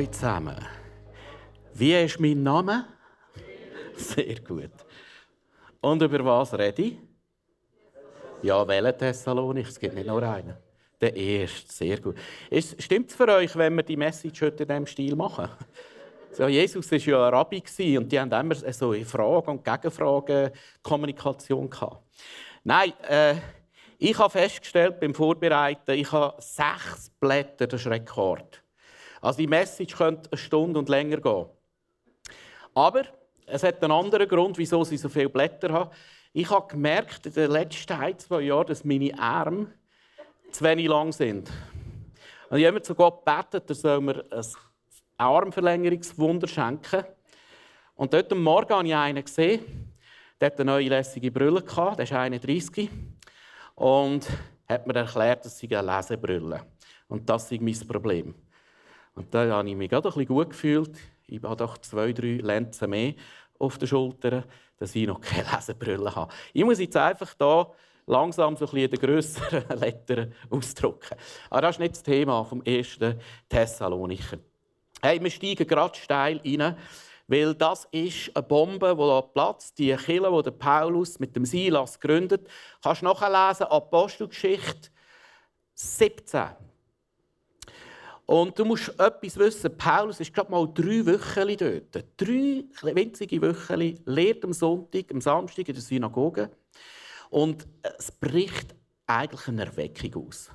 Hallo zusammen. Wie ist mein Name? Sehr gut. Und über was rede ich? Ja, welchen Thessalonik? Es gibt nicht nur einen. Der erste, sehr gut. Stimmt es für euch, wenn wir die Message heute in diesem Stil machen? So, Jesus war ja ein Rabbi und die haben immer so Fragen und Gegenfragen Kommunikation gehabt. Nein, äh, ich habe festgestellt beim Vorbereiten, ich habe sechs Blätter, das ist Rekord. Also die Message könnte eine Stunde und länger gehen. Aber es hat einen anderen Grund, wieso sie so viele Blätter haben. Ich habe gemerkt in den letzten ein, zwei Jahren, dass meine Arme zu wenig lang sind. Und ich habe immer zu Gott gebetet, er soll mir ein Armverlängerungswunder schenken. Und dort am Morgen habe ich einen gesehen, der hatte eine neue lässige Brille, der ist 31. Und hat mir erklärt, dass sie Lesebrille Und das ist mein Problem. Und da habe ich mich gerade ein gut gefühlt. Ich habe doch zwei, drei Lenzen mehr auf den Schultern, dass ich noch keine Lesebrille habe. Ich muss jetzt einfach hier langsam so ein bisschen den grösseren Lettern ausdrucken. Aber das ist nicht das Thema vom ersten Thessalonicher. Hey, wir steigen gerade steil rein, weil das ist eine Bombe, die da platzt. Die Kille, die Paulus mit dem Silas gründet. Kannst du nachlesen, Apostelgeschichte 17. Und du musst etwas wissen. Paulus ist gerade mal drei Wochen dort. Drei winzige Wochen lehrt am Sonntag, am Samstag in der Synagoge. Und es bricht eigentlich eine Erweckung aus.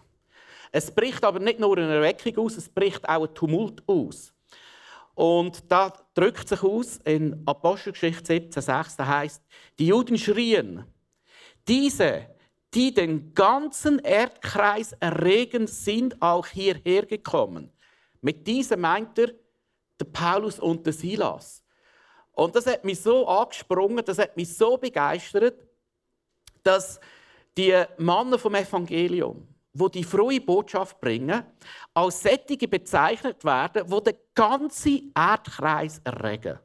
Es bricht aber nicht nur eine Erweckung aus, es bricht auch ein Tumult aus. Und da drückt sich aus in Apostelgeschichte 17,6, da heißt: Die Juden schrien, diese, die den ganzen Erdkreis erregen, sind auch hierher gekommen. Mit diesem meint er der Paulus und der Silas. Und das hat mich so angesprungen, das hat mich so begeistert, dass die Männer vom Evangelium, wo die frohe Botschaft bringen, als Sättige bezeichnet werden, wo der ganze Erdkreis erregen.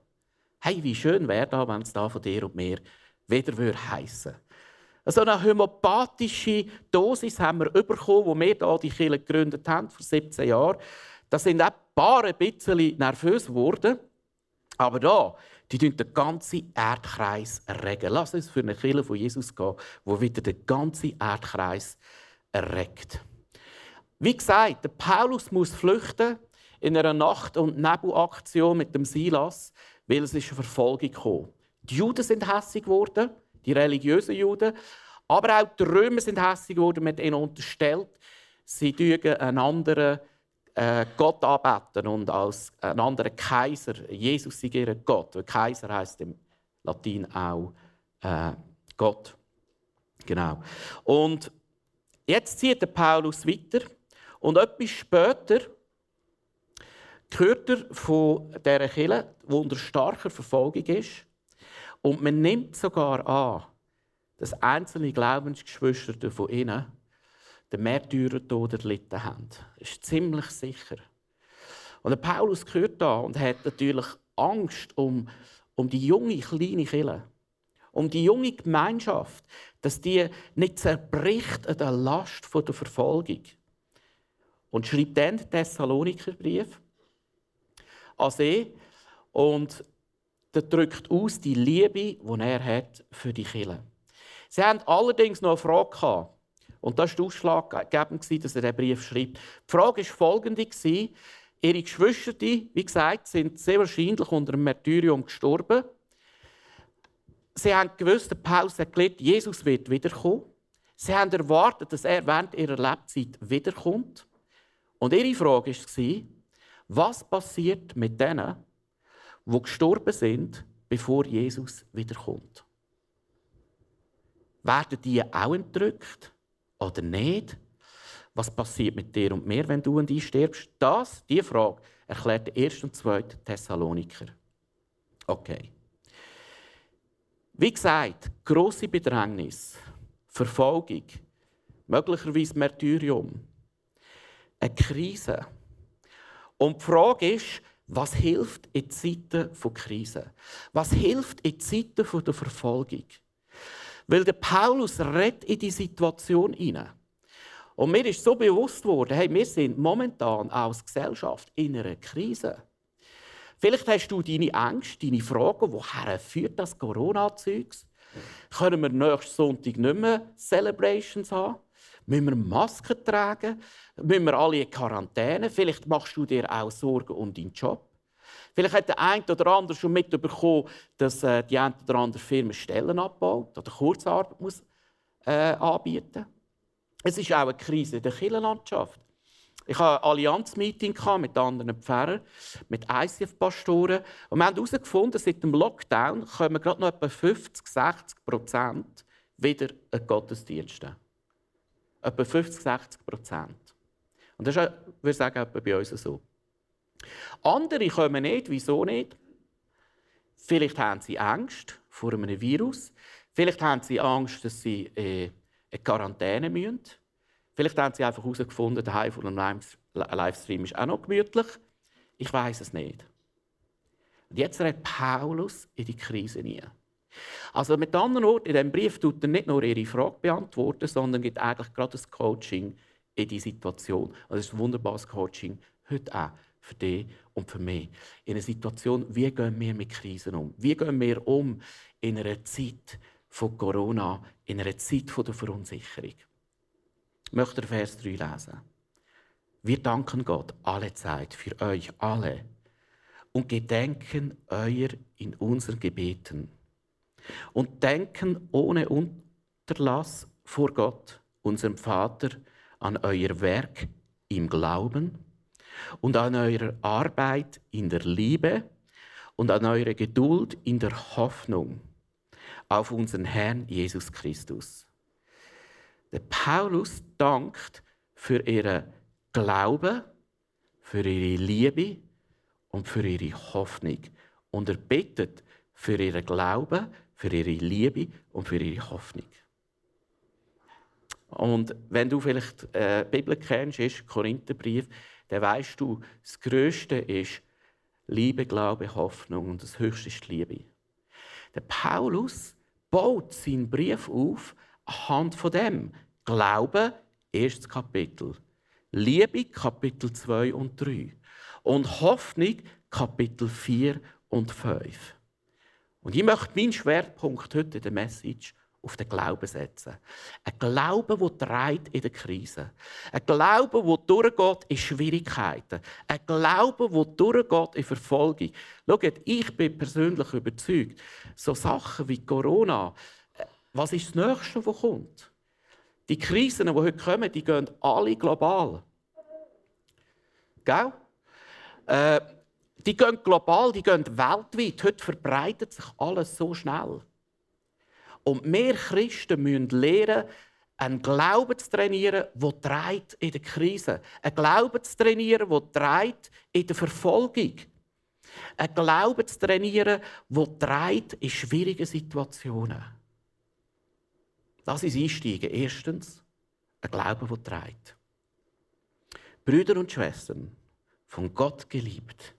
Hey, wie schön wäre da, wenn es da von dir und mir wieder heißen so eine homöopathische Dosis haben wir bekommen, wo wir hier die Kirche gegründet haben, vor 17 Jahren. Da sind auch ein paar ein bisschen nervös geworden. Aber da, die den ganzen Erdkreis erregen. Lass uns für eine Kirche von Jesus gehen, wo wieder den ganzen Erdkreis erregt. Wie gesagt, Paulus muss flüchten in einer Nacht- und Nebelaktion mit dem Silas, weil es ist eine Verfolgung kam. Die Juden sind hässig geworden, die religiösen Juden, aber auch die Römer sind hässig geworden, mit ihnen unterstellt, sie tun einen anderen äh, Gott anbeten und als einen anderen Kaiser, Jesus sei ihr Gott. Weil Kaiser heißt im Latin auch äh, Gott. Genau. Und jetzt zieht der Paulus weiter und etwas später hört er von dieser Kirche, die unter starker Verfolgung ist. Und man nimmt sogar an, dass einzelne Glaubensgeschwister von ihnen den Märtyrertod erlitten haben. Das ist ziemlich sicher. Und der Paulus gehört da und hat natürlich Angst um, um die junge, kleine Kirche. Um die junge Gemeinschaft, dass die nicht zerbricht an der Last der Verfolgung. Und schreibt dann den Thessalonikerbrief an sie und der drückt aus die Liebe, die er hat für die Kirche. Sie haben allerdings noch eine Frage gehabt. Und das war ausschlaggebend, dass er diesen Brief schreibt. Die Frage war folgende. Ihre Geschwister, wie gesagt, sind sehr wahrscheinlich unter dem Märtyrium gestorben. Sie haben gewusst, der Paulus hat gelehrt, Jesus wird wiederkommen. Sie haben erwartet, dass er während ihrer Lebzeit wiederkommt. Und ihre Frage war, was passiert mit denen, die gestorben sind, bevor Jesus wiederkommt? Werden die auch entrückt? oder nicht? Was passiert mit dir und mir, wenn du und ich stirbst? Das, diese Frage, erklärt der 1. und 2. Thessaloniker. Okay. Wie gesagt, grosse Bedrängnis, Verfolgung, möglicherweise Märtyrium, eine Krise. Und die Frage ist, was hilft in Zeiten von Krise? Was hilft in Zeiten der Verfolgung? Weil der Paulus redet in die Situation hinein. Und mir ist so bewusst worden, hey, wir sind momentan als Gesellschaft in einer Krise. Vielleicht hast du deine Ängste, deine Fragen, woher führt das Corona-Zeugs? Können wir nächsten Sonntag nicht mehr Celebrations haben? Müssen wir Masken tragen? Müssen wir alle in Quarantäne? Vielleicht machst du dir auch Sorgen um deinen Job. Vielleicht hat der eine oder andere schon mitbekommen, dass äh, die eine oder andere Firma Stellen abbaut oder Kurzarbeit muss, äh, anbieten Es ist auch eine Krise in der Kirchenlandschaft. Ich hatte ein Allianz-Meeting mit anderen Pfarrern, mit ICF-Pastoren. Wir haben herausgefunden, seit dem Lockdown kommen gerade noch etwa 50, 60 Prozent wieder in Gottesdienste. Etwa 50, 60 Prozent. Und das ist, würde sagen, etwa bei uns so. Andere kommen nicht. Wieso nicht? Vielleicht haben sie Angst vor einem Virus. Vielleicht haben sie Angst, dass sie äh, in Quarantäne müssen. Vielleicht haben sie einfach herausgefunden, der Heim von einem Livestream ist auch noch gemütlich. Ich weiß es nicht. Und jetzt redet Paulus in die Krise nie. Also mit anderen Worten, in diesem Brief tut er nicht nur ihre Frage beantworten, sondern gibt eigentlich gerade das Coaching in die Situation. Und das ist ein wunderbares Coaching heute auch für dich und für mich. In einer Situation, wie gehen wir mit Krisen um? Wie gehen wir um in einer Zeit von Corona, in einer Zeit der Verunsicherung? Ich möchte Vers 3 lesen. Wir danken Gott alle Zeit für euch alle und gedenken euer in unseren Gebeten und denken ohne Unterlass vor Gott, unserem Vater, an euer Werk im Glauben und an eurer Arbeit in der Liebe und an eure Geduld in der Hoffnung auf unseren Herrn Jesus Christus. Der Paulus dankt für ihren Glauben, für ihre Liebe und für ihre Hoffnung. Und er bittet für ihren Glauben, für ihre Liebe und für ihre Hoffnung. Und wenn du vielleicht äh, die Bibel kennst, ist Korintherbrief, dann weißt du, das Größte ist Liebe, Glaube, Hoffnung und das Höchste ist Liebe. Der Paulus baut seinen Brief auf anhand von dem. Glaube, erstes Kapitel. Liebe, Kapitel 2 und 3. Und Hoffnung, Kapitel 4 und 5. Und ich möchte meinen Schwerpunkt heute in der Message auf den Glauben setzen. Ein Glaube, der treibt in der Krise. Ein Glaube, der durchgeht in Schwierigkeiten. Ein Glaube, der durchgeht in Verfolgung. Schaut, ich bin persönlich überzeugt, so Sachen wie Corona, äh, was ist das Nächste, was kommt? Die Krisen, die heute kommen, die gehen alle global. Gell? Äh, die gehen global, die gehen weltweit. Heute verbreitet sich alles so schnell. Und wir Christen müssen lernen, einen Glauben zu trainieren, der treibt in der Krise. Einen Glauben zu trainieren, der treibt in der Verfolgung. Einen Glauben zu trainieren, der treibt in schwierigen Situationen. Das ist Einsteigen. Erstens, ein Glaube, der treibt. Brüder und Schwestern, von Gott geliebt.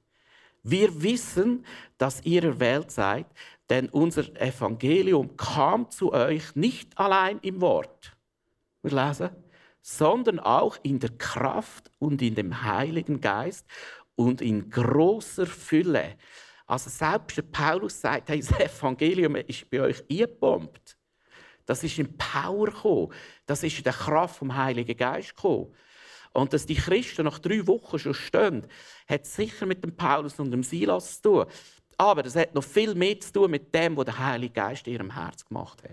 Wir wissen, dass ihr erwählt seid, denn unser Evangelium kam zu euch nicht allein im Wort, wir lesen, sondern auch in der Kraft und in dem Heiligen Geist und in großer Fülle. Also selbst Paulus sagt, hey, das Evangelium ist bei euch eingebombt. Das ist in Power gekommen. Das ist in der Kraft vom Heiligen Geist gekommen. Und dass die Christen nach drei Wochen schon stehen, hat sicher mit dem Paulus und dem Silas zu tun. Aber das hat noch viel mehr zu tun mit dem, was der Heilige Geist in ihrem Herz gemacht hat.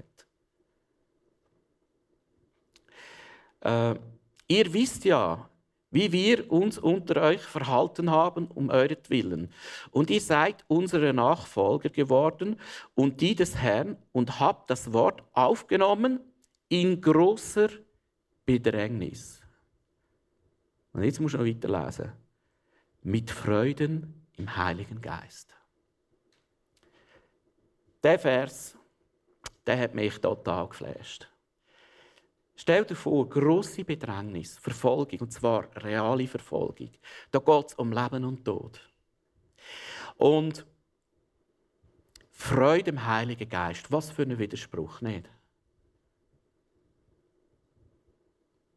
Äh, ihr wisst ja, wie wir uns unter euch verhalten haben um euretwillen. Und ihr seid unsere Nachfolger geworden und die des Herrn und habt das Wort aufgenommen in großer Bedrängnis. Und jetzt muss ich noch weiterlesen. Mit Freuden im Heiligen Geist. Der Vers, der hat mich total geflasht. Stell dir vor, grosse Bedrängnis, Verfolgung, und zwar reale Verfolgung. Da geht es um Leben und Tod. Und Freude im Heiligen Geist, was für ein Widerspruch, nicht?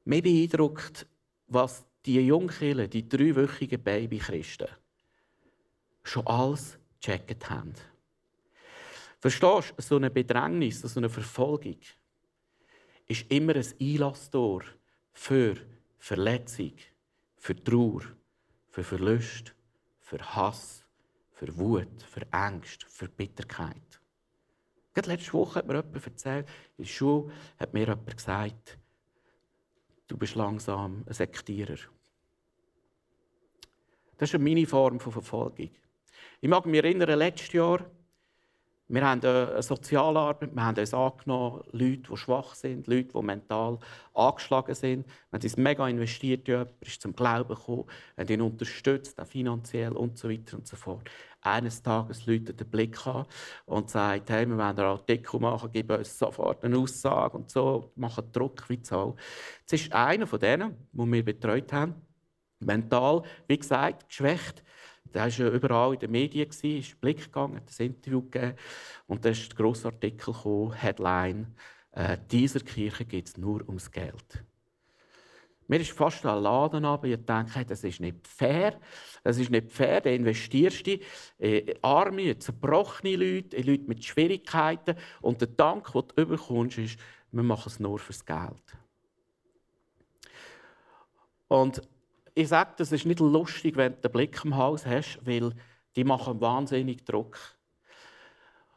Mich beeindruckt, was die Jungkille, die dreiwöchigen Babychristen, schon alles gecheckt haben. Verstehst du, so eine Bedrängnis, so eine Verfolgung ist immer ein Einlasstor für Verletzung, für Trauer, für Verlust, für Hass, für Wut, für Angst, für Bitterkeit. Gerade letzte Woche hat mir jemand erzählt, in der Schule hat mir jemand gesagt, du bist langsam ein Sektierer. Das ist meine Form von Verfolgung. Ich mag mich erinnern, letztes Jahr, wir haben eine Sozialarbeit, wir haben uns angenommen, Leute, die schwach sind, Leute, die mental angeschlagen sind. Wir haben uns mega investiert, jemand ist zum Glauben gekommen, haben ihn unterstützt, auch finanziell und so weiter und so fort. Eines Tages läutet den Blick an und sagt, hey, wir wollen einen Artikel machen, geben uns sofort eine Aussage und so, machen Druck wie Zahl. Das ist einer von denen, die wir betreut haben, mental, wie gesagt, geschwächt der war überall in den Medien, ist in den Blick gegangen, hat ein Interview gegeben. Und dann ist der grosse Artikel gekommen, Headline, äh, dieser Kirche geht es nur ums Geld. Mir ist fast ein Laden ab, ich denke, hey, das ist nicht fair. Das ist nicht fair, da investierst du in arme, zerbrochene Leute, in Leute mit Schwierigkeiten. Und der Dank, den du bekommst, ist, wir machen es nur fürs Geld. Und ich sage, das ist nicht lustig, wenn du den Blick im Haus hast, weil die machen wahnsinnig Druck.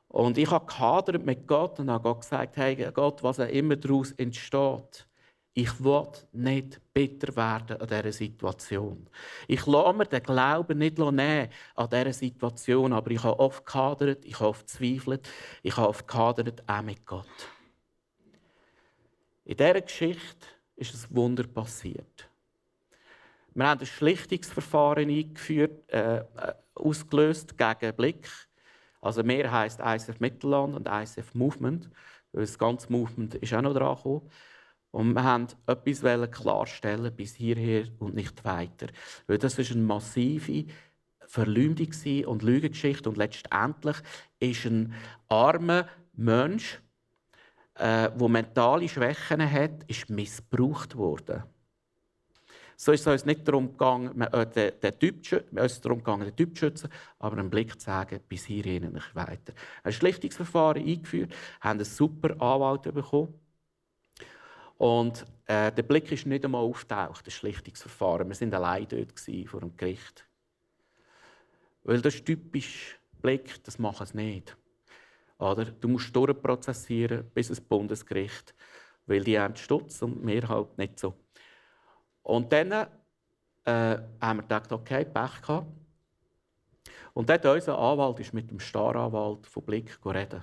Und ich habe gehadert mit Gott und habe Gott gesagt, hey Gott, was auch immer daraus entsteht, ich will nicht bitter werden an dieser Situation. Ich lasse mir den Glauben nicht nehmen an dieser Situation, aber ich habe oft gehadert, ich habe oft gezweifelt, ich habe oft gehadert, auch mit Gott. In dieser Geschichte ist ein Wunder passiert. Wir haben ein Schlichtungsverfahren eingeführt, äh, äh ausgelöst gegen Blick. Also mehr heisst ICF Mittelland und ICF Movement. Das ganze Movement ist auch noch dran gekommen. Und wir haben etwas klarstellen bis hierher und nicht weiter. Weil das ist eine massive Verleumdung und Lügengeschichte. Und letztendlich ist ein armer Mensch, äh, der mentale Schwächen hat, ist missbraucht worden. So ist es uns nicht darum gegangen, äh, den, den Typ, zu schützen, aber einen Blick zu sagen, bis hierhin nicht weiter. Ein Schlichtungsverfahren eingeführt, haben einen super Anwalt bekommen. Und äh, der Blick ist nicht einmal auftaucht, das Schlichtungsverfahren. Wir waren allein dort vor dem Gericht. Weil das ist typisch Blick, das machen sie nicht. Oder? Du musst durchprozessieren bis ins Bundesgericht, weil die haben Stutz und wir halt nicht so. Und dann äh, haben wir gedacht, okay, Pech gehabt. Und dann unser Anwalt ist mit dem Staranwalt von Blick reden.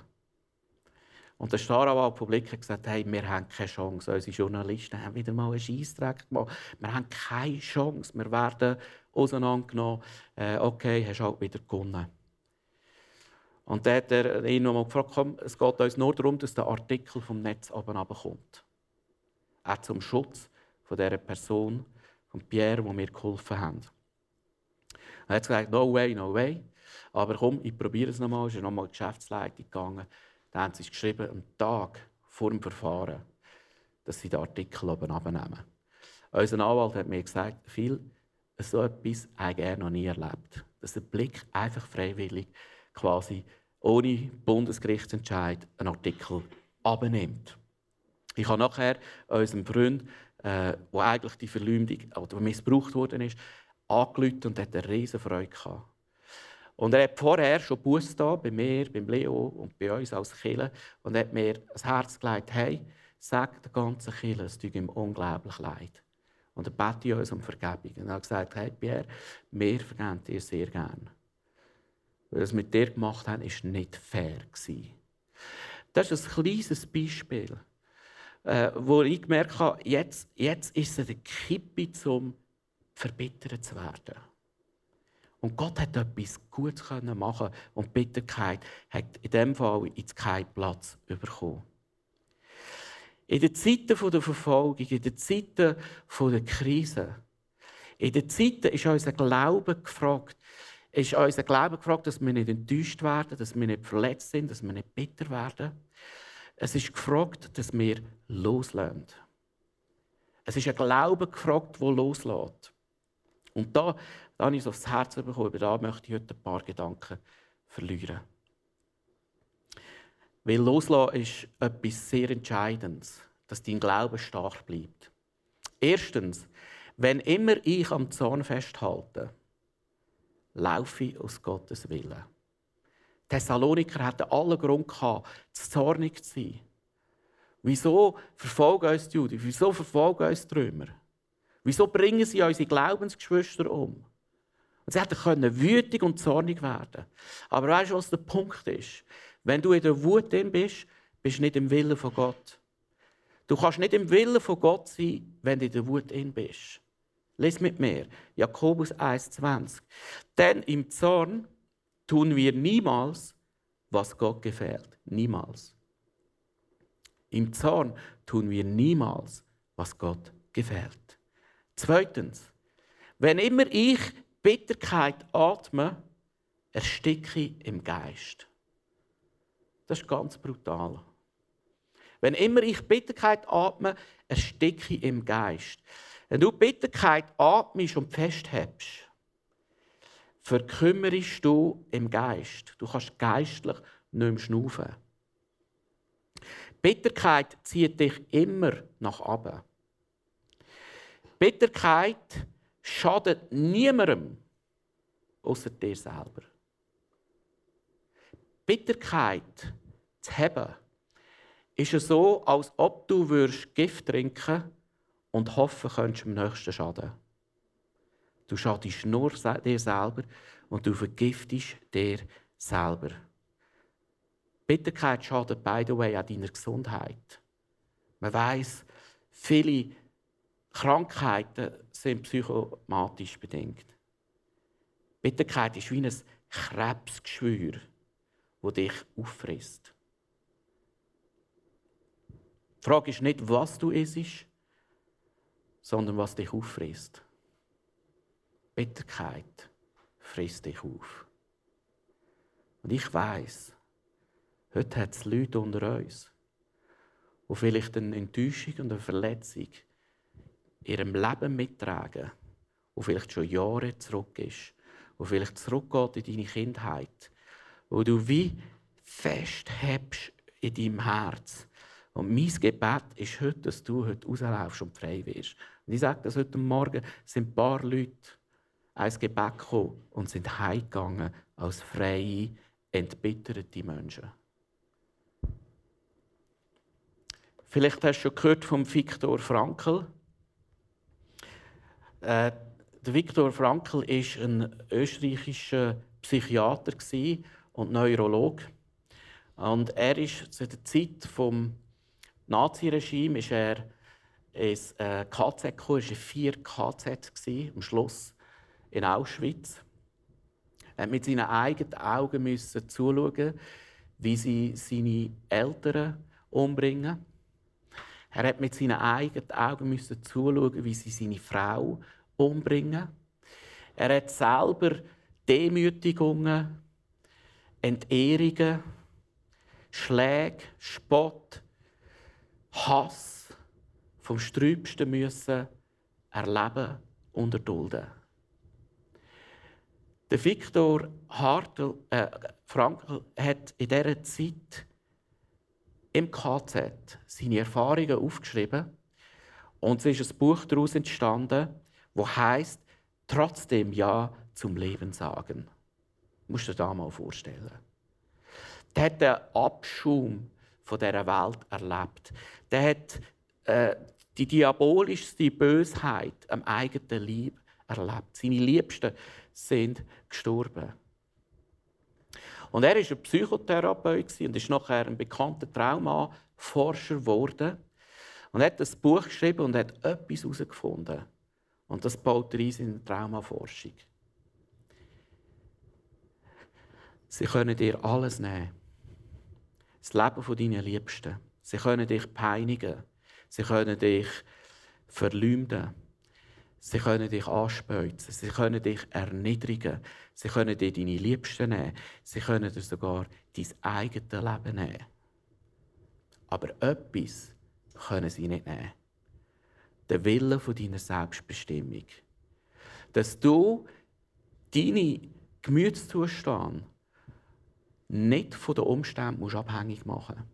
Und der Staranwalt von Blick hat gesagt, hey, wir haben keine Chance. Unsere Journalisten haben wieder mal einen Scheissdreck gemacht. Wir haben keine Chance. Wir werden auseinandergenommen. Äh, okay, hast halt wieder gewonnen. Und dann hat er ihn nochmal gefragt, komm, es geht uns nur darum, dass der Artikel vom Netz kommt. Auch zum Schutz von dieser Person, von Pierre, wo mir geholfen haben. Er hat gesagt, no way, no way. Aber komm, ich probiere es nochmal. Ist nochmal in die Geschäftsleitung gegangen. Dann haben sie geschrieben, am Tag vor dem Verfahren, dass sie den Artikel oben abnehmen. Unser Anwalt hat mir gesagt, viel so etwas habe er noch nie erlebt. Dass der Blick einfach freiwillig, quasi ohne Bundesgerichtsentscheid, einen Artikel abnimmt. Ich habe nachher unserem Freund äh, wo eigentlich die Verleumdung oder missbraucht worden ist, angelüht und hat eine riesen Freude gehabt. Und er hat vorher schon Buß da bei mir, beim Leo und bei uns als Killer und hat mir das Herz gelegt, hey, sag der ganzen Killer, es tut ihm unglaublich leid. Und er betet uns um Vergebung. Und er hat gesagt, hey Pierre, wir vergeben dir sehr gern. Weil wir es mit dir gemacht haben, war nicht fair. Das ist ein kleines Beispiel äh, wo ich gemerkt habe, jetzt, jetzt ist es eine Kippe, um verbittert zu werden. Und Gott hat etwas Gutes machen und Bitterkeit hat in diesem Fall ins keinen Platz bekommen. In den Zeiten der Verfolgung, in den Zeiten der Krise, in den Zeiten ist unser Glaube gefragt, ist unser Glaube gefragt, dass wir nicht enttäuscht werden, dass wir nicht verletzt sind, dass wir nicht bitter werden. Es ist gefragt, dass wir loslassen. Es ist ein Glaube gefragt, der loslässt. Und da, Da habe ich so aufs Herz bekommen. Über da möchte ich heute ein paar Gedanken verlieren. Weil loslassen ist etwas sehr Entscheidendes, dass dein Glaube stark bleibt. Erstens, wenn immer ich am Zorn festhalte, laufe ich aus Gottes Willen. Thessaloniker hatten allen Grund zornig zu sein. Wieso verfolgen uns die Juden? Wieso verfolgen uns die Römer? Wieso bringen sie unsere Glaubensgeschwister um? Und sie hätten wütig und zornig werden Aber weißt du, was der Punkt ist? Wenn du in der Wut bist, bist du nicht im Willen von Gott. Du kannst nicht im Willen von Gott sein, wenn du in der Wut bist. Lies mit mir. Jakobus 1,20. Denn im Zorn tun wir niemals, was Gott gefällt. Niemals. Im Zorn tun wir niemals, was Gott gefällt. Zweitens, wenn immer ich Bitterkeit atme, ersticke ich im Geist. Das ist ganz brutal. Wenn immer ich Bitterkeit atme, ersticke ich im Geist. Wenn du Bitterkeit atmest und festhebst, verkümmerst du im Geist. Du kannst geistlich nicht mehr schnaufen. Bitterkeit zieht dich immer nach oben. Bitterkeit schadet niemandem außer dir selber. Bitterkeit zu haben, ist es so, als ob du Gift trinken würdest und hoffen könntest am nächsten Schaden. Du schadest nur dir selber und du vergiftest dir selber. Bitterkeit schadet, by the way, auch deiner Gesundheit. Man weiß, viele Krankheiten sind psychomatisch bedingt. Bitterkeit ist wie ein Krebsgeschwür, das dich auffrisst. Die Frage ist nicht, was du isst, sondern was dich auffrisst. Bitterkeit frisst dich auf. Und ich weiß, heute hat es Leute unter uns, die vielleicht eine Enttäuschung und eine Verletzung in ihrem Leben mittragen, die vielleicht schon Jahre zurück ist, die vielleicht zurückgeht in deine Kindheit, wo du wie festhebst in deinem Herz. Und mein Gebet ist heute, dass du heute rauslaufst und frei wirst. Und ich sage das heute Morgen, sind ein paar Leute ins Gebet gekommen und sind heimgegangen als freie, entbitterte Menschen. Vielleicht hast du schon gehört vom Viktor Frankl. Äh, Viktor Frankl war ein österreichischer Psychiater und Neurolog. Und er ist zu der Zeit des Naziregime ist er ins äh, KZ gekommen, er war in vier KZ am Schluss in Auschwitz. Er musste mit seinen eigenen Augen müssen zuschauen, wie sie seine Eltern umbringen. Er hat mit seinen eigenen Augen müssen zuschauen, wie sie seine Frau umbringen. Er hat selber Demütigungen, Entehrungen, Schläge, Spott, Hass vom Sträubsten müssen erleben und erdulden. Der Viktor Hartl, äh, Frankl hat in dieser Zeit im KZ seine Erfahrungen aufgeschrieben und es ist ein Buch daraus entstanden, wo heißt trotzdem Ja zum Leben sagen. Du musst dir das mal vorstellen. Der hat den Abschum von dieser Welt erlebt. Der hat äh, die diabolischste Bösheit am eigenen Leib erlebt. Seine Liebsten sind gestorben. Und er war ein Psychotherapeut und ist nachher ein bekannter Traumaforscher geworden. Und er hat ein Buch geschrieben und hat etwas herausgefunden. Und das baut er in seine Traumaforschung. Sie können dir alles nehmen. Das Leben von deinen Liebsten. Sie können dich peinigen. Sie können dich verleumden. Sie können dich anspeuzen. Sie können dich erniedrigen. Sie können dir deine Liebsten nehmen. Sie können dir sogar dein eigenes Leben nehmen. Aber etwas können sie nicht nehmen. Der Wille deiner Selbstbestimmung. Dass du deinen Gemütszustand nicht von den Umständen abhängig machen musst.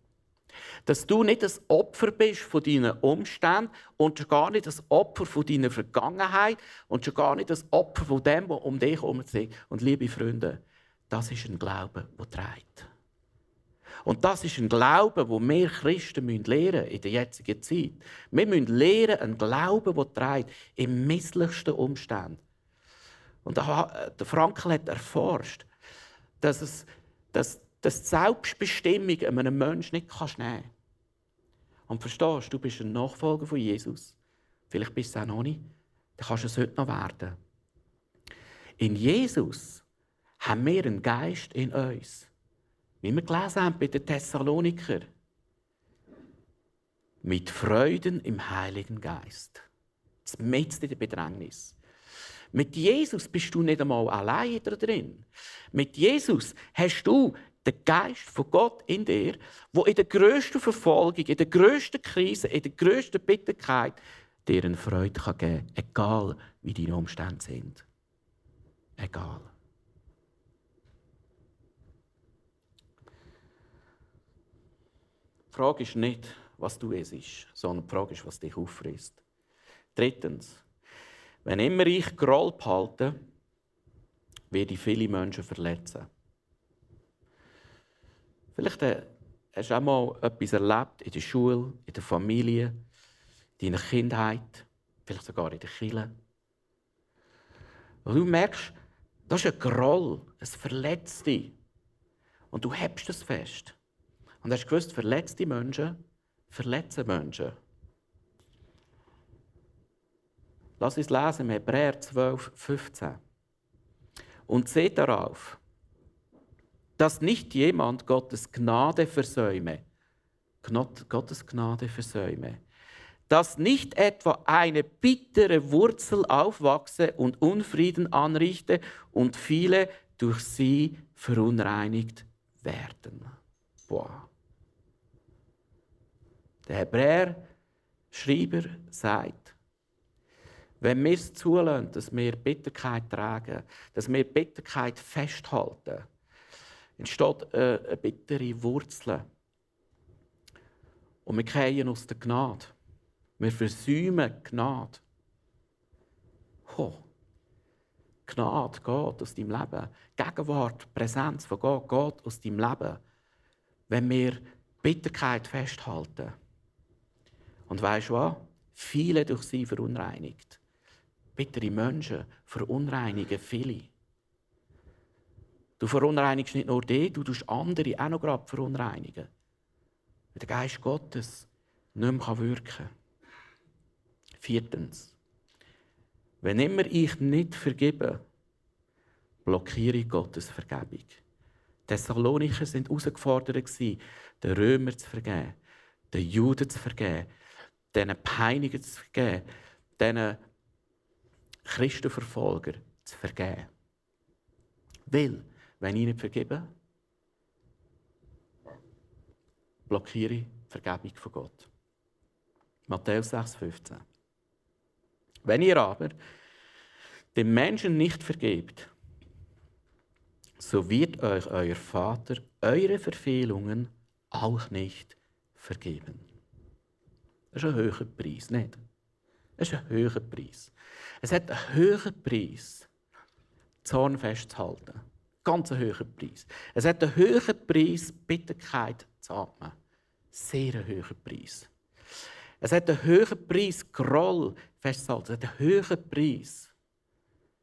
Dass du nicht das Opfer bist von deinen Umständen und schon gar nicht das Opfer von deiner Vergangenheit und schon gar nicht das Opfer von dem, was um dich herum ist. Und liebe Freunde, das ist ein Glaube, der trägt. Und das ist ein Glaube, wo wir Christen lernen in der jetzigen Zeit. Wir müssen lernen, einen Glauben, der trägt, im misslichsten Umständen. Und der Frankel hat erforscht, dass, es, dass dass die Selbstbestimmung einem Menschen nicht nehmen kannst. Und verstehst du, bist ein Nachfolger von Jesus. Vielleicht bist du es auch noch nicht. Dann kannst du es heute noch werden. In Jesus haben wir einen Geist in uns. Wie wir gelesen haben bei den Thessaloniker. Mit Freuden im Heiligen Geist. Mit in der Bedrängnis. Mit Jesus bist du nicht einmal allein drin. Mit Jesus hast du der Geist von Gott in dir, wo in der größten Verfolgung, in der größten Krise, in der größten Bitterkeit dir eine Freude geben kann, egal wie deine Umstände sind. Egal. Die Frage ist nicht, was du es ist, sondern die Frage ist, was dich auffrisst. Drittens, wenn immer ich Groll behalte, werde ich viele Menschen verletzen. Vielleicht äh, hast du auch mal etwas erlebt in der Schule, in der Familie, in deiner Kindheit, vielleicht sogar in der Kirche. Und du merkst, das ist ein Groll, es verletzt dich. Und du hebst es fest. Und hast gewusst, verletzte Menschen verletzen Menschen. Lass uns lesen im Hebräer 12, 15. Und seht darauf, dass nicht jemand Gottes Gnade versäume. Gottes Gnade versäume. Dass nicht etwa eine bittere Wurzel aufwachse und Unfrieden anrichte und viele durch sie verunreinigt werden. Boah. Der Hebräer Schreiber sagt, wenn wir es zulassen, dass wir Bitterkeit tragen, dass wir Bitterkeit festhalten, entsteht äh, eine bittere Wurzel. Und wir gehen aus der Gnade. Wir versäumen Gnade. Oh. Gnade geht aus deinem Leben. Gegenwart, Präsenz von Gott geht aus deinem Leben. Wenn wir Bitterkeit festhalten. Und weißt du was? Viele durch sie verunreinigt. Bittere Menschen verunreinigen viele. Du verunreinigst nicht nur dich, du tust andere auch noch gerade verunreinigen. Weil der Geist Gottes nicht mehr wirken kann. Viertens. Wenn immer ich nicht vergebe, blockiere ich Gottes Vergebung. Die Thessalonicher sind herausgefordert, den Römer zu vergeben, den Juden zu vergeben, den Peinigen zu vergeben, den Christenverfolger zu vergeben. Weil wenn ich nicht vergebe, blockiere ich die Vergebung von Gott. Matthäus 6,15. Wenn ihr aber dem Menschen nicht vergebt, so wird euch euer Vater eure Verfehlungen auch nicht vergeben. Das ist ein höherer Preis, nicht? Das ist ein höherer Preis. Es hat einen höheren Preis, Zorn festzuhalten ganz hohen Preis. Es hat einen höheren Preis, Bitterkeit zu atmen. Sehr einen höheren Preis. Es hat einen höheren Preis, Groll festzuhalten. Es hat einen höheren Preis,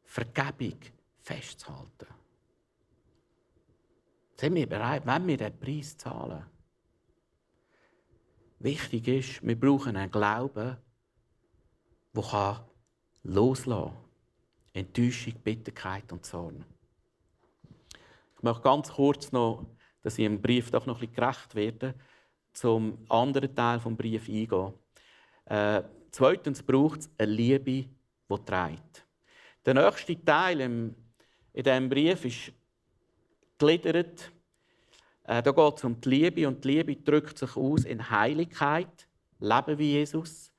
Vergebung festzuhalten. Sind wir bereit, wenn wir diesen Preis zahlen? Wichtig ist, wir brauchen einen Glauben, der loslassen kann. Enttäuschung, Bitterkeit und Zorn möchte ganz kurz noch, dass ich im Brief doch noch ein bisschen gerecht werde, zum anderen Teil des Briefs eingehen. Äh, zweitens braucht es eine Liebe, die trägt. Der nächste Teil im, in diesem Brief ist gliedert. Äh, da geht es um die Liebe und die Liebe drückt sich aus in Heiligkeit, Leben wie Jesus,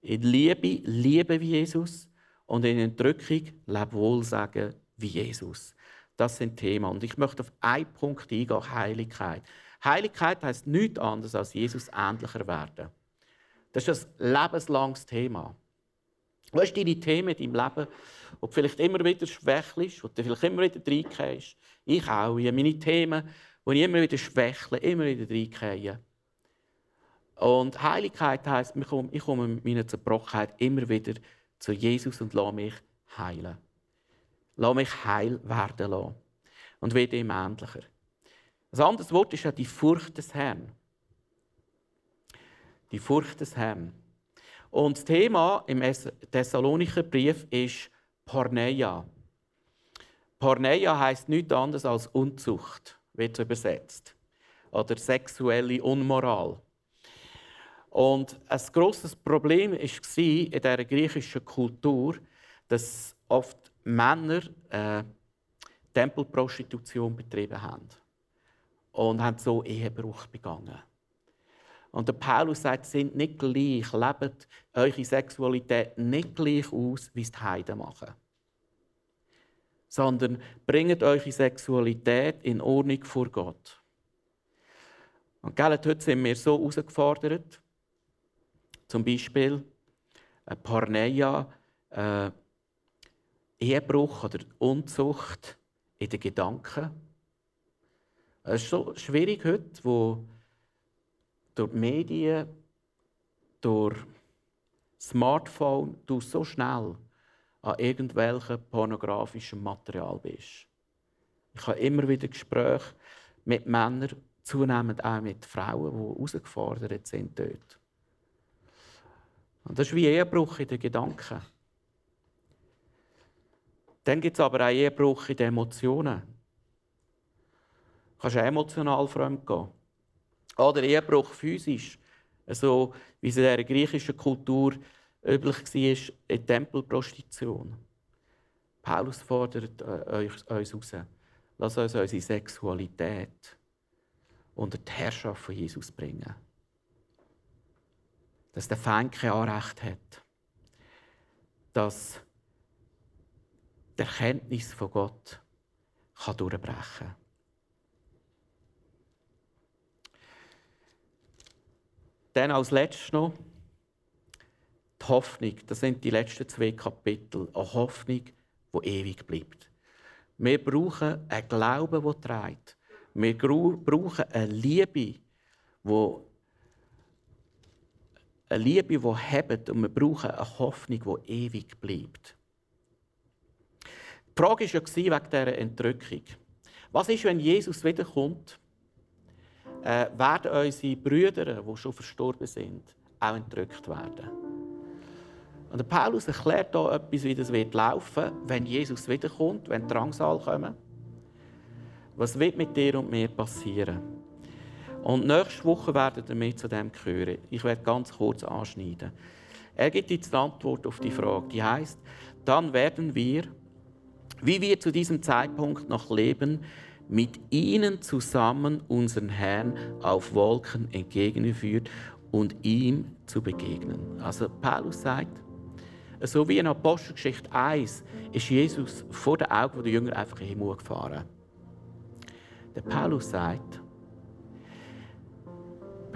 in Liebe, Liebe wie Jesus und in Entrückung, Leb Wohlsagen wie Jesus. Das sind Thema. Und ich möchte auf einen Punkt eingehen, Heiligkeit. Heiligkeit heißt nichts anderes als Jesus ähnlicher werden. Das ist ein lebenslanges Thema. Was ist deine Themen in deinem Leben, wo du vielleicht immer wieder schwächelst, wo du vielleicht immer wieder reingehst? Ich auch. Ich meine Themen, wo ich immer wieder schwächle, immer wieder reingehe. Und Heiligkeit heisst, ich komme mit meiner Zerbrochenheit immer wieder zu Jesus und lasse mich heilen. Lass mich heil werden lassen. Und werde ihm ähnlicher. Ein anderes Wort ist ja die Furcht des Herrn. Die Furcht des Herrn. Und das Thema im Thessalonicher Brief ist Porneia. Porneia heißt nichts anderes als Unzucht, wird übersetzt. Oder sexuelle Unmoral. Und ein grosses Problem war in dieser griechischen Kultur, dass oft Männer äh, Tempelprostitution betrieben haben und haben so Ehebruch begangen. Und der Paulus sagt, sind nicht gleich, lebt eure Sexualität nicht gleich aus, wie es die Heiden machen. Sondern bringt eure Sexualität in Ordnung vor Gott. Und heute sind wir so herausgefordert, zum Beispiel äh, Porneia, äh, Ehebruch oder Unzucht in den Gedanken. Es ist so schwierig heute, wo durch die Medien, durch Smartphone, du so schnell an irgendwelchem pornografischen Material bist. Ich habe immer wieder Gespräche mit Männern, zunehmend auch mit Frauen, die herausgefordert sind dort. Und das ist wie Ehebruch in den Gedanken. Dann gibt es aber auch Ehebruch in den Emotionen. Du kannst emotional fremd gehen. Oder Ehebruch physisch. So wie es in der griechischen Kultur üblich war, in Tempelprostitution. Paulus fordert äh, uns heraus. Lass uns unsere Sexualität unter die Herrschaft von Jesus bringen dass der Feind kein Anrecht hat, dass die Erkenntnis von Gott kann durchbrechen. Dann als letztes noch die Hoffnung. Das sind die letzten zwei Kapitel. Eine Hoffnung, die ewig bleibt. Wir brauchen einen Glauben, der trägt. Wir brauchen eine Liebe, die eine Liebe, die hebt und wir brauchen eine Hoffnung, die ewig bleibt. Die Frage war ja wegen dieser Entrückung. Was ist, wenn Jesus wiederkommt? Äh, werden unsere Brüder, die schon verstorben sind, auch entrückt werden? Und der Paulus erklärt hier etwas, wie das wird laufen, wenn Jesus wiederkommt, wenn Drangsal kommen. Was wird mit dir und mir passieren? Und nächste Woche werden wir mehr zu dem hören. Ich werde ganz kurz anschneiden. Er gibt jetzt die Antwort auf die Frage. Die heißt: Dann werden wir, wie wir zu diesem Zeitpunkt noch leben, mit ihnen zusammen unseren Herrn auf Wolken entgegengeführt und ihm zu begegnen. Also Paulus sagt, so wie in Apostelgeschichte 1 ist Jesus vor den Augen der Jünger einfach in den. Der Paulus sagt,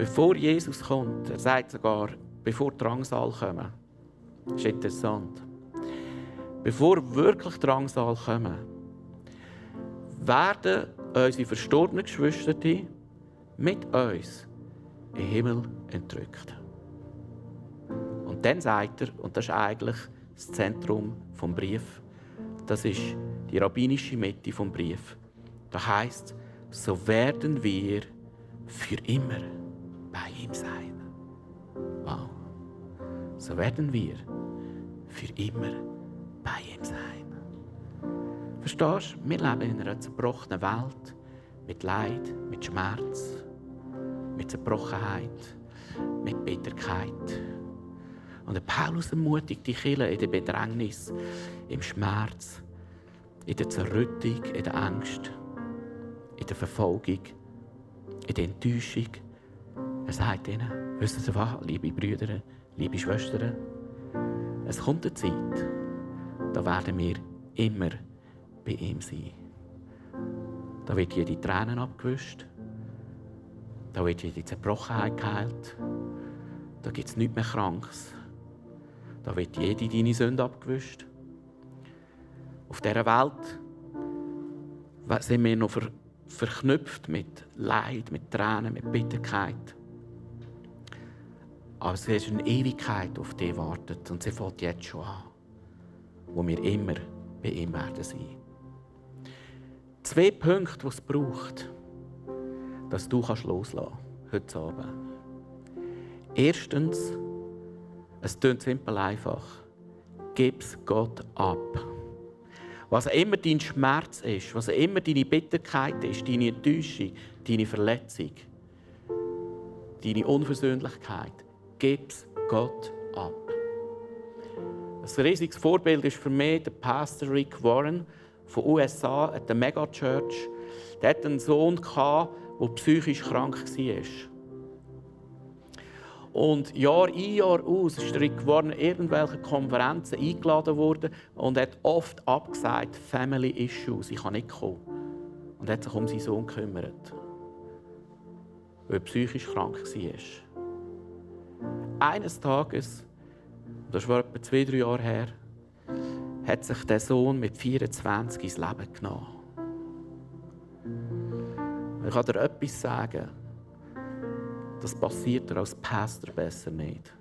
Bevor Jesus kommt, er sagt sogar, bevor Drangsal kommen. Ist interessant. Bevor wirklich Drangsal kommen, werden unsere verstorbenen Geschwister mit uns im Himmel entrückt. Und dann sagt er, und das ist eigentlich das Zentrum vom Brief, das ist die rabbinische Mitte vom Brief. Da heißt, so werden wir für immer bei ihm sein. Wow. So werden wir für immer bei ihm sein. Verstehst du? Wir leben in einer zerbrochenen Welt mit Leid, mit Schmerz, mit Zerbrochenheit, mit Bitterkeit. Und der Paulus ermutigt die Kirche in der Bedrängnis, im Schmerz, in der Zerrüttung, in der Angst, in der Verfolgung, in der Enttäuschung, er sagt ihnen, wisst ihr was, liebe Brüder, liebe Schwestern, es kommt eine Zeit, da werden wir immer bei ihm sein. Da wird jede Tränen abgewischt. Da wird jede Zerbrochenheit geheilt. Da gibt es nichts mehr Krankes. Da wird jede deine Sünde abgewischt. Auf dieser Welt sind wir noch ver verknüpft mit Leid, mit Tränen, mit Bitterkeit. Aber es ist eine Ewigkeit, auf die wartet. Und sie fängt jetzt schon an. Wo wir immer bei ihm werden sein. Zwei Punkte, die es braucht, dass du loslassen kannst, heute Abend. Erstens, es klingt simpel einfach. Gib es Gott ab. Was immer dein Schmerz ist, was immer deine Bitterkeit ist, deine Enttäuschung, deine Verletzung, deine Unversöhnlichkeit, gib es Gott ab. Ein riesiges Vorbild ist für mich der Pastor Rick Warren von USA, der Megachurch. Der hatte einen Sohn, der psychisch krank war. Und Jahr ein, Jahr aus ist Rick Warren irgendwelche Konferenzen eingeladen worden und hat oft abgesagt, Family Issues, ich kann nicht kommen. Und hat sich um seinen Sohn gekümmert, weil er psychisch krank war. Eines Tages, das war etwa zwei, drei Jahre her, hat sich der Sohn mit 24 ins Leben genommen. Ich kann dir etwas sagen. Das passiert dir als Pastor besser nicht.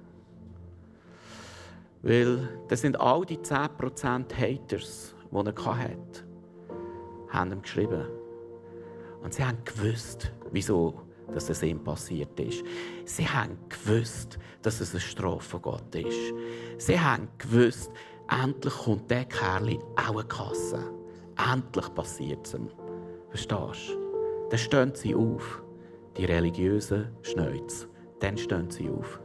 Weil das sind all die 10% Haters, die er hatte, haben ihm geschrieben. Und sie haben gewusst, wieso dass es ihm passiert ist. Sie haben gewusst, dass es eine Strafe Gott ist. Sie haben gewusst, endlich kommt der Kerl auch eine Kasse. Endlich passiert es ihm. Verstehst du? Dann stehen sie auf, die religiösen Schnäuz. Dann stehen sie auf.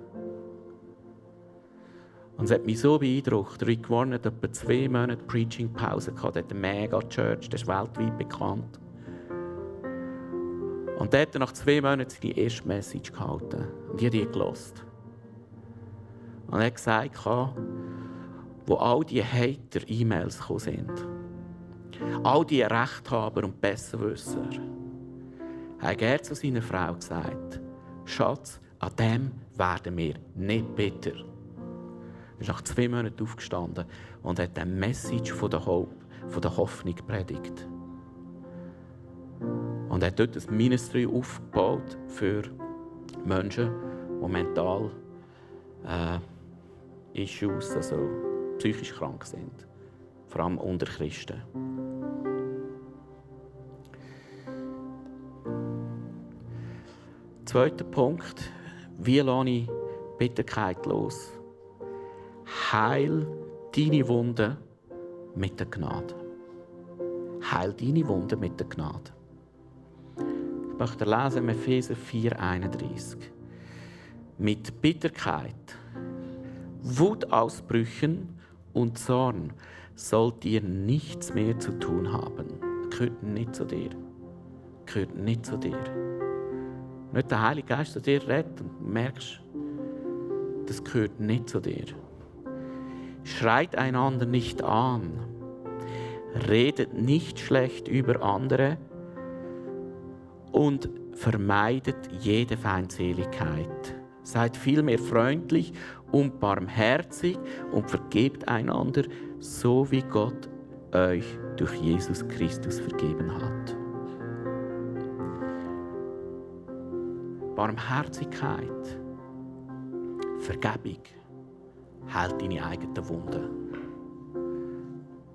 Und es hat mich so beeindruckt. Rick Warren hat etwa zwei Monate Preaching-Pause gehabt. Er hat eine Mega-Church, das ist weltweit bekannt. Und er hat nach zwei Monaten seine erste Message gehalten. Und ich habe die gelost. Und er hat gesagt, wo all die Hater-E-Mails gekommen sind, all die Rechthaber und Besserwisser, hat er zu seiner Frau gesagt, Schatz, an dem werden wir nicht bitter. Er ist nach zwei Monaten aufgestanden und hat eine Message von der, der Hoffnung predigt. Und er hat dort ein Ministry aufgebaut für Menschen, die mental äh, Issues, also psychisch krank sind. Vor allem unter Christen. Zweiter Punkt. Wie lasse ich Bitterkeit los? Heil deine Wunden mit der Gnade. Heil deine Wunden mit der Gnade. Ich möchte lesen Epheser 4,31. Mit Bitterkeit, Wutausbrüchen und Zorn sollt ihr nichts mehr zu tun haben. Gehört nicht zu dir. Gehört nicht zu dir. Nicht der Heilige Geist zu dir redet und merkst, das gehört nicht zu dir. Schreit einander nicht an. Redet nicht schlecht über andere und vermeidet jede Feindseligkeit. Seid vielmehr freundlich und barmherzig und vergebt einander, so wie Gott euch durch Jesus Christus vergeben hat. Barmherzigkeit, Vergebung, hält deine eigenen Wunden.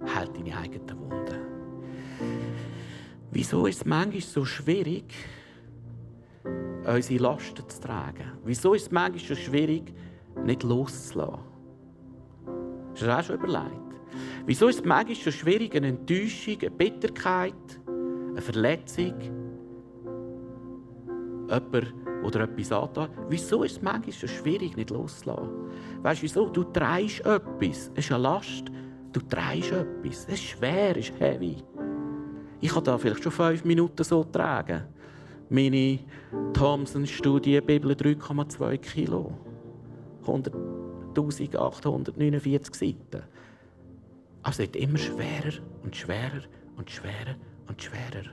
Hält deine eigenen Wunden. Wieso ist es manchmal so schwierig, unsere Lasten zu tragen? Wieso ist es manchmal so schwierig, nicht loszulassen? Hast du das auch schon überlegt? Wieso ist es manchmal so schwierig, eine Enttäuschung, eine Bitterkeit, eine Verletzung, jemand oder etwas angetan? Wieso ist es manchmal so schwierig, nicht loszulassen? Weißt du wieso? Du trägst etwas. Es ist eine Last. Du trägst etwas. Es ist schwer, es ist heavy. Ich kann da vielleicht schon fünf Minuten so tragen. Meine Thomson-Studie Bibel 3,2 Kilo. 100.849 Seiten. Also es wird immer schwerer und schwerer und schwerer und schwerer.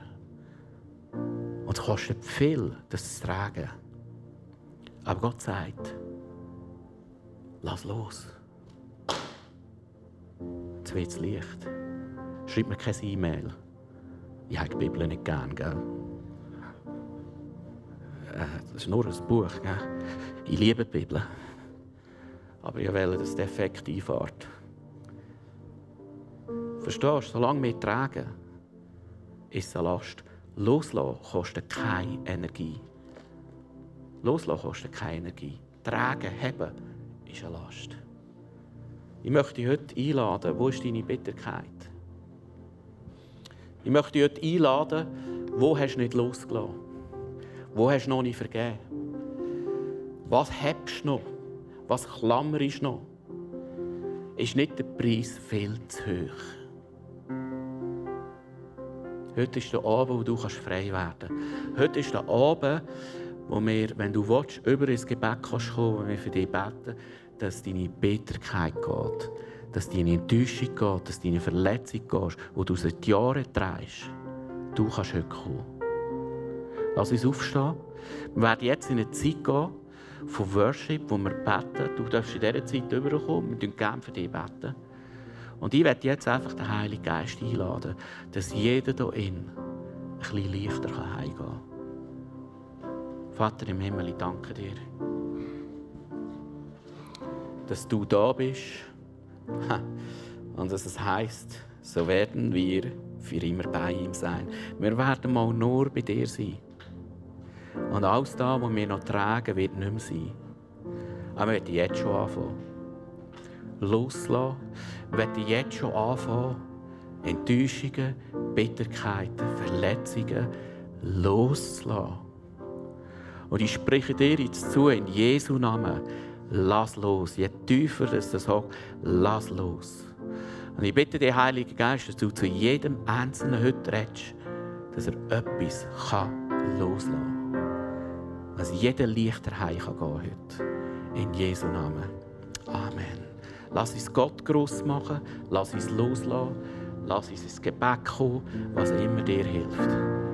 Und es kostet viel, das zu tragen. Aber Gott sagt, lass los. Jetzt wird es Licht. Schreib mir keine E-Mail. Ich habe die Bibel nicht gern, gell? Äh, das ist nur ein Buch, gell? Ich liebe die Bibel. Aber ich will, dass der Effekt. Verstehst du? Solange wir tragen, ist es eine Last. Loslassen kostet keine Energie. Loslassen kostet keine Energie. Tragen, haben, ist eine Last. Ich möchte dich heute einladen, wo ist deine Bitterkeit? Ich möchte dich einladen, wo hast du nicht losgelassen? Wo hast du noch nicht vergeben? Was hebst du noch? Was klammerst du noch? Ist nicht der Preis viel zu hoch? Heute ist der Abend, wo du frei werden kannst. Heute ist der Abend, wo wir, wenn du willst, über ins Gebet kannst kommen, wenn wir für dich beten, dass deine Bitterkeit geht, dass deine Enttäuschung geht, dass deine Verletzung geht, die du seit Jahren trägst. Du kannst heute kommen. Lass uns aufstehen. Wir werden jetzt in eine Zeit gehen von Worship, wo wir beten. Du darfst in dieser Zeit überkommen. Wir beten gerne für dich. beten. Und ich werde jetzt einfach den Heiligen Geist einladen, dass jeder hier in ein bisschen leichter heimgehen kann. Vater im Himmel, ich danke dir, dass du da bist und dass es heisst, so werden wir für immer bei ihm sein. Wir werden mal nur bei dir sein. Und alles das, was wir noch tragen, wird nicht mehr sein. Aber wir werden jetzt schon anfangen. Loslassen. Wir werden jetzt schon anfangen, Enttäuschungen, Bitterkeiten, Verletzungen loszulassen. Und ich spreche dir jetzt zu, in Jesu Namen, lass los. Je tiefer das hockt, lass los. Und ich bitte dich, Heiliger Geist, dass du zu jedem Einzelnen heute redest, dass er etwas kann loslassen kann. Dass jeder leichter heim kann gehen heute. In Jesu Namen. Amen. Lass uns Gott groß machen, lass uns loslassen, lass uns ins Gebet kommen, was immer dir hilft.